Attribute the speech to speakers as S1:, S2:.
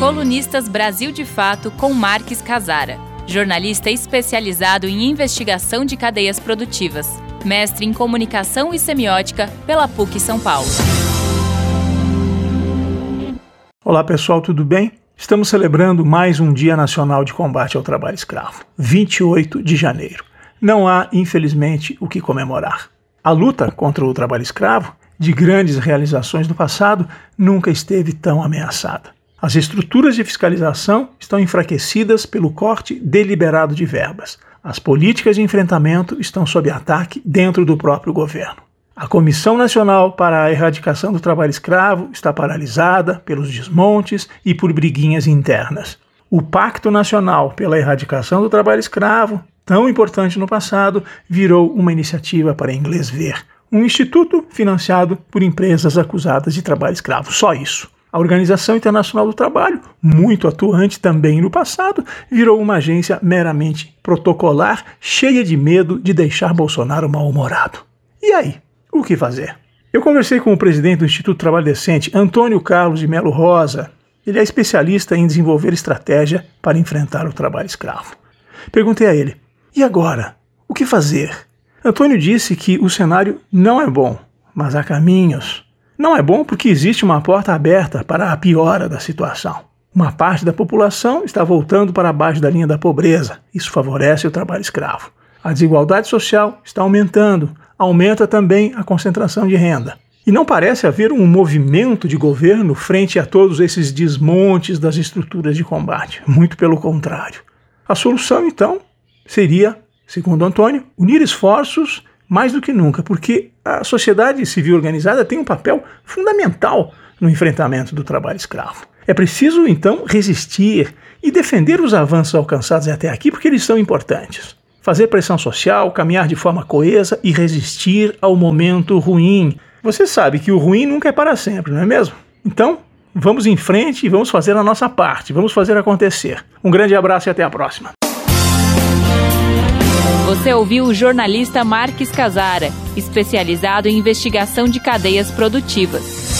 S1: Colunistas Brasil de Fato com Marques Casara, jornalista especializado em investigação de cadeias produtivas, mestre em comunicação e semiótica pela PUC São Paulo.
S2: Olá pessoal, tudo bem? Estamos celebrando mais um Dia Nacional de Combate ao Trabalho Escravo, 28 de janeiro. Não há, infelizmente, o que comemorar. A luta contra o trabalho escravo, de grandes realizações no passado, nunca esteve tão ameaçada. As estruturas de fiscalização estão enfraquecidas pelo corte deliberado de verbas. As políticas de enfrentamento estão sob ataque dentro do próprio governo. A Comissão Nacional para a Erradicação do Trabalho Escravo está paralisada pelos desmontes e por briguinhas internas. O Pacto Nacional pela Erradicação do Trabalho Escravo, tão importante no passado, virou uma iniciativa para inglês ver um instituto financiado por empresas acusadas de trabalho escravo. Só isso. A Organização Internacional do Trabalho, muito atuante também no passado, virou uma agência meramente protocolar, cheia de medo de deixar Bolsonaro mal-humorado. E aí, o que fazer? Eu conversei com o presidente do Instituto Trabalho Decente, Antônio Carlos de Melo Rosa. Ele é especialista em desenvolver estratégia para enfrentar o trabalho escravo. Perguntei a ele: e agora? O que fazer? Antônio disse que o cenário não é bom, mas há caminhos. Não é bom porque existe uma porta aberta para a piora da situação. Uma parte da população está voltando para baixo da linha da pobreza. Isso favorece o trabalho escravo. A desigualdade social está aumentando, aumenta também a concentração de renda. E não parece haver um movimento de governo frente a todos esses desmontes das estruturas de combate. Muito pelo contrário. A solução, então, seria segundo Antônio, unir esforços mais do que nunca, porque a sociedade civil organizada tem um papel fundamental no enfrentamento do trabalho escravo. É preciso, então, resistir e defender os avanços alcançados até aqui, porque eles são importantes. Fazer pressão social, caminhar de forma coesa e resistir ao momento ruim. Você sabe que o ruim nunca é para sempre, não é mesmo? Então, vamos em frente e vamos fazer a nossa parte, vamos fazer acontecer. Um grande abraço e até a próxima.
S1: Você ouviu o jornalista Marques Casara, especializado em investigação de cadeias produtivas.